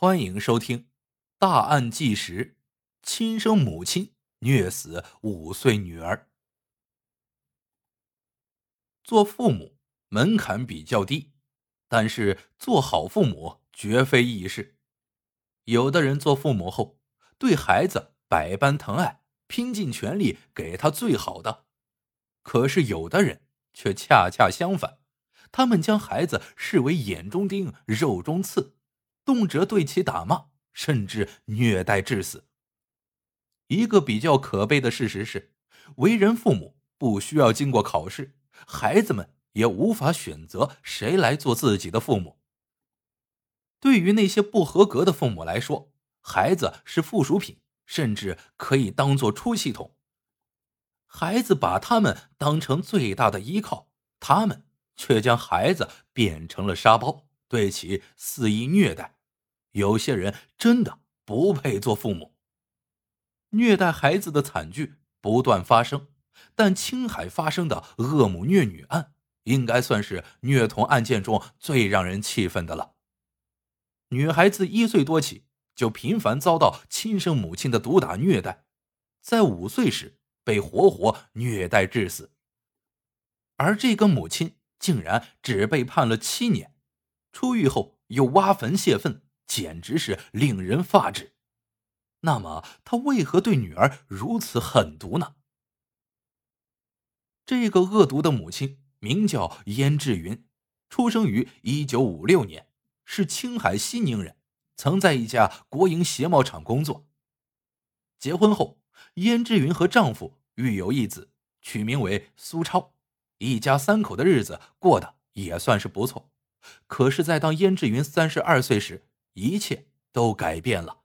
欢迎收听《大案纪实》：亲生母亲虐死五岁女儿。做父母门槛比较低，但是做好父母绝非易事。有的人做父母后，对孩子百般疼爱，拼尽全力给他最好的；可是有的人却恰恰相反，他们将孩子视为眼中钉、肉中刺。动辄对其打骂，甚至虐待致死。一个比较可悲的事实是，为人父母不需要经过考试，孩子们也无法选择谁来做自己的父母。对于那些不合格的父母来说，孩子是附属品，甚至可以当做出气筒。孩子把他们当成最大的依靠，他们却将孩子变成了沙包，对其肆意虐待。有些人真的不配做父母。虐待孩子的惨剧不断发生，但青海发生的恶母虐女案，应该算是虐童案件中最让人气愤的了。女孩子一岁多起就频繁遭到亲生母亲的毒打虐待，在五岁时被活活虐待致死。而这个母亲竟然只被判了七年，出狱后又挖坟泄愤。简直是令人发指。那么，他为何对女儿如此狠毒呢？这个恶毒的母亲名叫燕志云，出生于一九五六年，是青海西宁人，曾在一家国营鞋帽厂工作。结婚后，燕志云和丈夫育有一子，取名为苏超，一家三口的日子过得也算是不错。可是，在当燕志云三十二岁时，一切都改变了，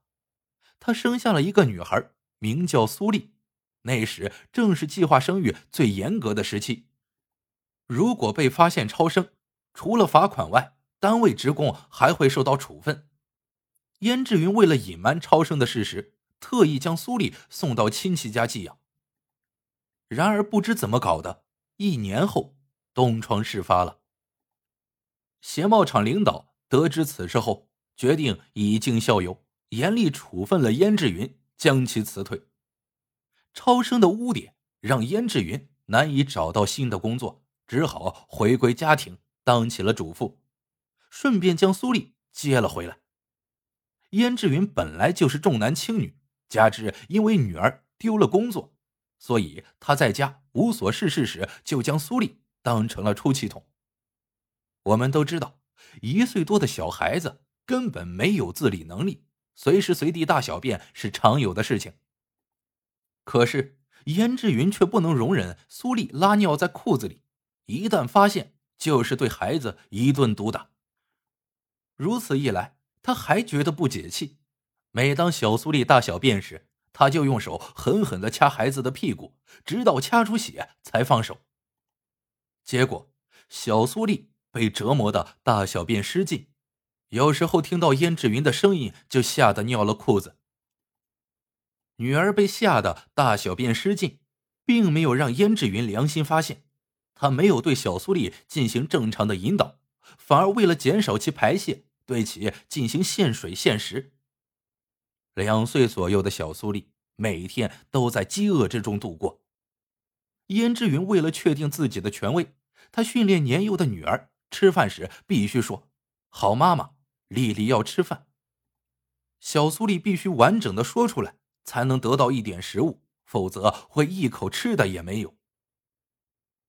她生下了一个女孩，名叫苏丽。那时正是计划生育最严格的时期，如果被发现超生，除了罚款外，单位职工还会受到处分。燕志云为了隐瞒超生的事实，特意将苏丽送到亲戚家寄养。然而不知怎么搞的，一年后东窗事发了。鞋帽厂领导得知此事后。决定以儆效尤，严厉处分了燕志云，将其辞退。超生的污点让燕志云难以找到新的工作，只好回归家庭，当起了主妇，顺便将苏丽接了回来。燕志云本来就是重男轻女，加之因为女儿丢了工作，所以他在家无所事事时，就将苏丽当成了出气筒。我们都知道，一岁多的小孩子。根本没有自理能力，随时随地大小便是常有的事情。可是燕志云却不能容忍苏丽拉尿在裤子里，一旦发现就是对孩子一顿毒打。如此一来，他还觉得不解气。每当小苏丽大小便时，他就用手狠狠的掐孩子的屁股，直到掐出血才放手。结果，小苏丽被折磨的大小便失禁。有时候听到燕志云的声音，就吓得尿了裤子。女儿被吓得大小便失禁，并没有让燕志云良心发现，他没有对小苏丽进行正常的引导，反而为了减少其排泄，对其进行限水限食。两岁左右的小苏丽每天都在饥饿之中度过。燕志云为了确定自己的权威，他训练年幼的女儿吃饭时必须说：“好妈妈。”丽丽要吃饭，小苏丽必须完整的说出来，才能得到一点食物，否则会一口吃的也没有。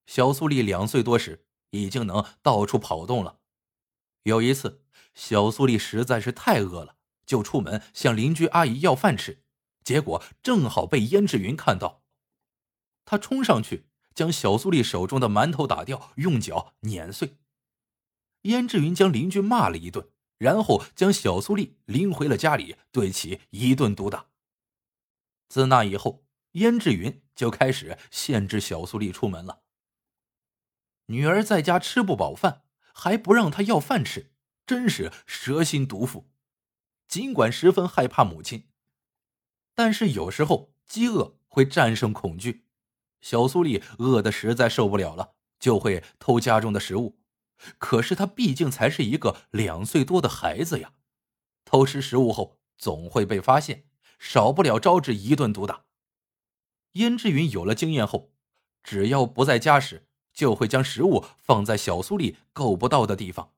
小苏丽两岁多时，已经能到处跑动了。有一次，小苏丽实在是太饿了，就出门向邻居阿姨要饭吃，结果正好被燕志云看到，他冲上去将小苏丽手中的馒头打掉，用脚碾碎。燕志云将邻居骂了一顿。然后将小苏丽拎回了家里，对其一顿毒打。自那以后，燕志云就开始限制小苏丽出门了。女儿在家吃不饱饭，还不让她要饭吃，真是蛇心毒妇。尽管十分害怕母亲，但是有时候饥饿会战胜恐惧。小苏丽饿得实在受不了了，就会偷家中的食物。可是他毕竟才是一个两岁多的孩子呀，偷吃食物后总会被发现，少不了招致一顿毒打。燕志云有了经验后，只要不在家时，就会将食物放在小苏丽够不到的地方。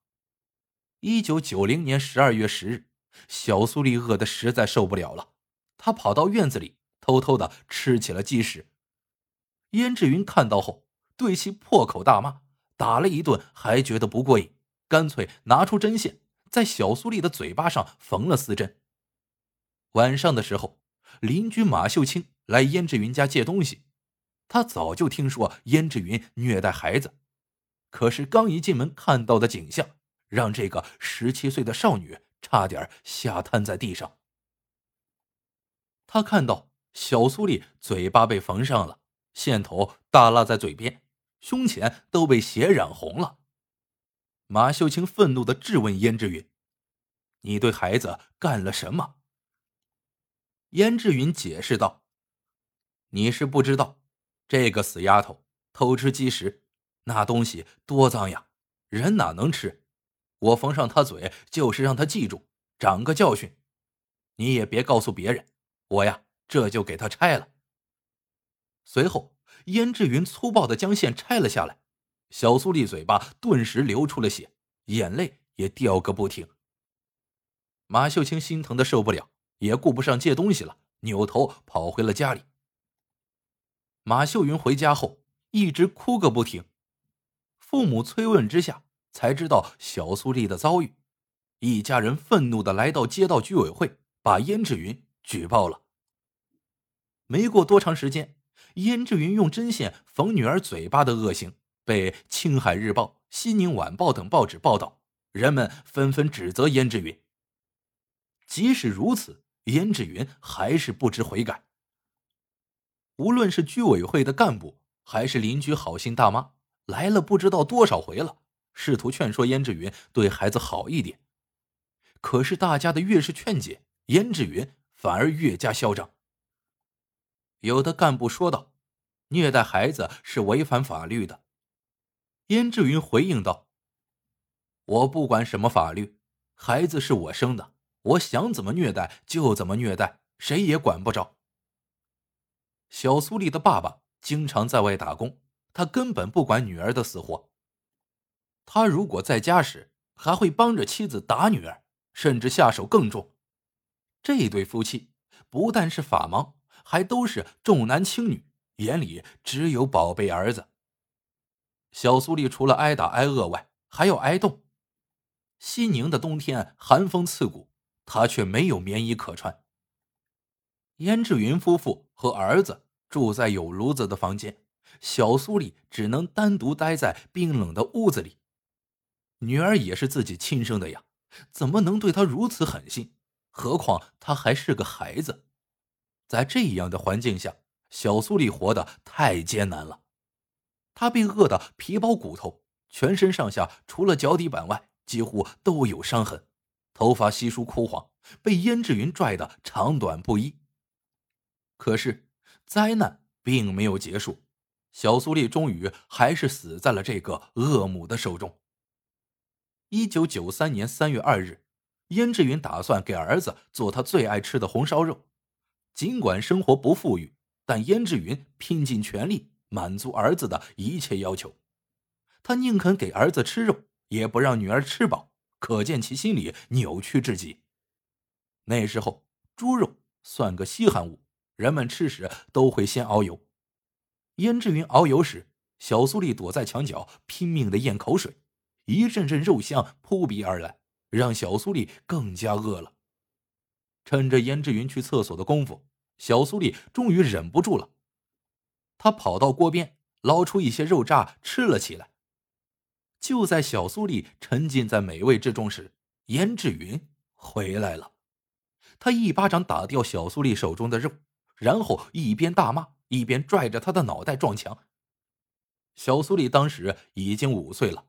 一九九零年十二月十日，小苏丽饿得实在受不了了，她跑到院子里偷偷的吃起了鸡食。燕志云看到后，对其破口大骂，打了一顿还觉得不过瘾，干脆拿出针线，在小苏丽的嘴巴上缝了四针。晚上的时候，邻居马秀清。来燕志云家借东西，他早就听说燕志云虐待孩子，可是刚一进门看到的景象，让这个十七岁的少女差点吓瘫在地上。他看到小苏丽嘴巴被缝上了，线头耷拉在嘴边，胸前都被血染红了。马秀清愤怒的质问燕志云：“你对孩子干了什么？”燕志云解释道。你是不知道，这个死丫头偷吃鸡食，那东西多脏呀，人哪能吃？我缝上她嘴，就是让她记住，长个教训。你也别告诉别人，我呀，这就给她拆了。随后，燕志云粗暴的将线拆了下来，小苏丽嘴巴顿时流出了血，眼泪也掉个不停。马秀清心疼的受不了，也顾不上借东西了，扭头跑回了家里。马秀云回家后一直哭个不停，父母催问之下，才知道小苏丽的遭遇。一家人愤怒的来到街道居委会，把燕志云举报了。没过多长时间，燕志云用针线缝女儿嘴巴的恶行被《青海日报》《西宁晚报》等报纸报道，人们纷纷指责燕志云。即使如此，燕志云还是不知悔改。无论是居委会的干部，还是邻居好心大妈，来了不知道多少回了，试图劝说燕志云对孩子好一点。可是大家的越是劝解，燕志云反而越加嚣张。有的干部说道：“虐待孩子是违反法律的。”燕志云回应道：“我不管什么法律，孩子是我生的，我想怎么虐待就怎么虐待，谁也管不着。”小苏丽的爸爸经常在外打工，他根本不管女儿的死活。他如果在家时，还会帮着妻子打女儿，甚至下手更重。这对夫妻不但是法盲，还都是重男轻女，眼里只有宝贝儿子。小苏丽除了挨打挨饿外，还要挨冻。西宁的冬天寒风刺骨，她却没有棉衣可穿。燕志云夫妇和儿子住在有炉子的房间，小苏丽只能单独待在冰冷的屋子里。女儿也是自己亲生的呀，怎么能对她如此狠心？何况她还是个孩子。在这样的环境下，小苏丽活得太艰难了。她被饿得皮包骨头，全身上下除了脚底板外，几乎都有伤痕，头发稀疏枯黄，被燕志云拽得长短不一。可是，灾难并没有结束，小苏丽终于还是死在了这个恶母的手中。一九九三年三月二日，燕志云打算给儿子做他最爱吃的红烧肉。尽管生活不富裕，但燕志云拼尽全力满足儿子的一切要求。他宁肯给儿子吃肉，也不让女儿吃饱，可见其心里扭曲至极。那时候，猪肉算个稀罕物。人们吃时都会先熬油。燕志云熬油时，小苏丽躲在墙角拼命的咽口水，一阵阵肉香扑鼻而来，让小苏丽更加饿了。趁着燕志云去厕所的功夫，小苏丽终于忍不住了，她跑到锅边捞出一些肉渣吃了起来。就在小苏丽沉浸在美味之中时，燕志云回来了，他一巴掌打掉小苏丽手中的肉。然后一边大骂，一边拽着他的脑袋撞墙。小苏丽当时已经五岁了，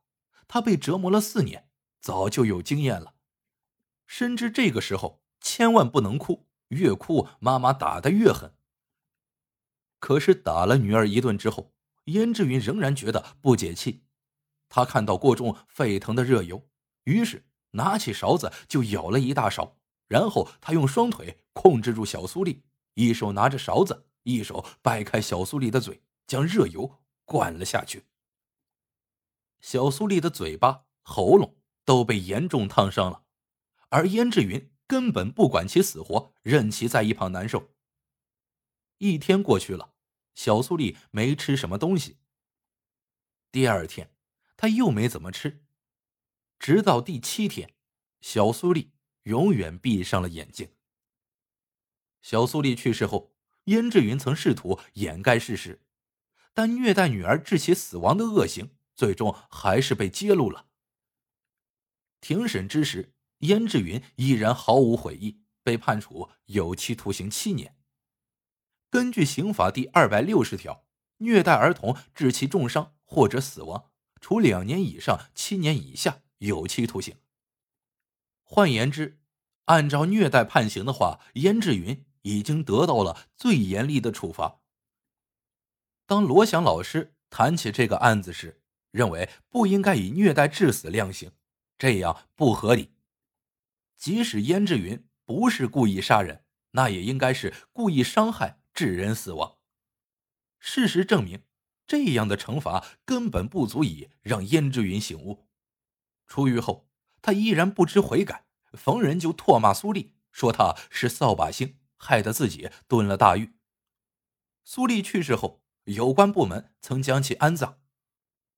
她被折磨了四年，早就有经验了，深知这个时候千万不能哭，越哭妈妈打的越狠。可是打了女儿一顿之后，燕志云仍然觉得不解气。他看到锅中沸腾的热油，于是拿起勺子就舀了一大勺，然后他用双腿控制住小苏丽，一手拿着勺子，一手掰开小苏丽的嘴，将热油灌了下去。小苏丽的嘴巴、喉咙都被严重烫伤了，而燕志云根本不管其死活，任其在一旁难受。一天过去了，小苏丽没吃什么东西。第二天，他又没怎么吃，直到第七天，小苏丽永远闭上了眼睛。小苏丽去世后，燕志云曾试图掩盖事实，但虐待女儿致其死亡的恶行，最终还是被揭露了。庭审之时，燕志云依然毫无悔意，被判处有期徒刑七年。根据刑法第二百六十条，虐待儿童致其重伤。或者死亡，处两年以上七年以下有期徒刑。换言之，按照虐待判刑的话，燕志云已经得到了最严厉的处罚。当罗翔老师谈起这个案子时，认为不应该以虐待致死量刑，这样不合理。即使燕志云不是故意杀人，那也应该是故意伤害致人死亡。事实证明。这样的惩罚根本不足以让燕之云醒悟。出狱后，他依然不知悔改，逢人就唾骂苏丽，说他是扫把星，害得自己蹲了大狱。苏丽去世后，有关部门曾将其安葬。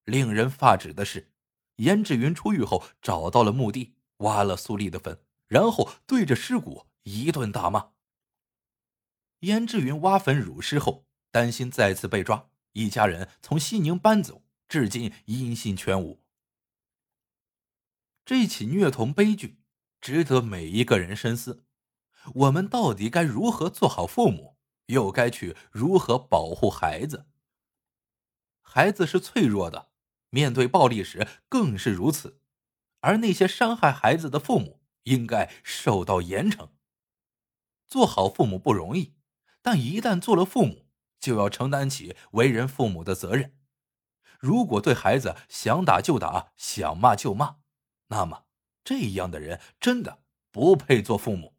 令人发指的是，燕志云出狱后找到了墓地，挖了苏丽的坟，然后对着尸骨一顿大骂。燕志云挖坟辱尸后，担心再次被抓。一家人从西宁搬走，至今音信全无。这起虐童悲剧值得每一个人深思：我们到底该如何做好父母，又该去如何保护孩子？孩子是脆弱的，面对暴力时更是如此。而那些伤害孩子的父母，应该受到严惩。做好父母不容易，但一旦做了父母，就要承担起为人父母的责任。如果对孩子想打就打，想骂就骂，那么这样的人真的不配做父母。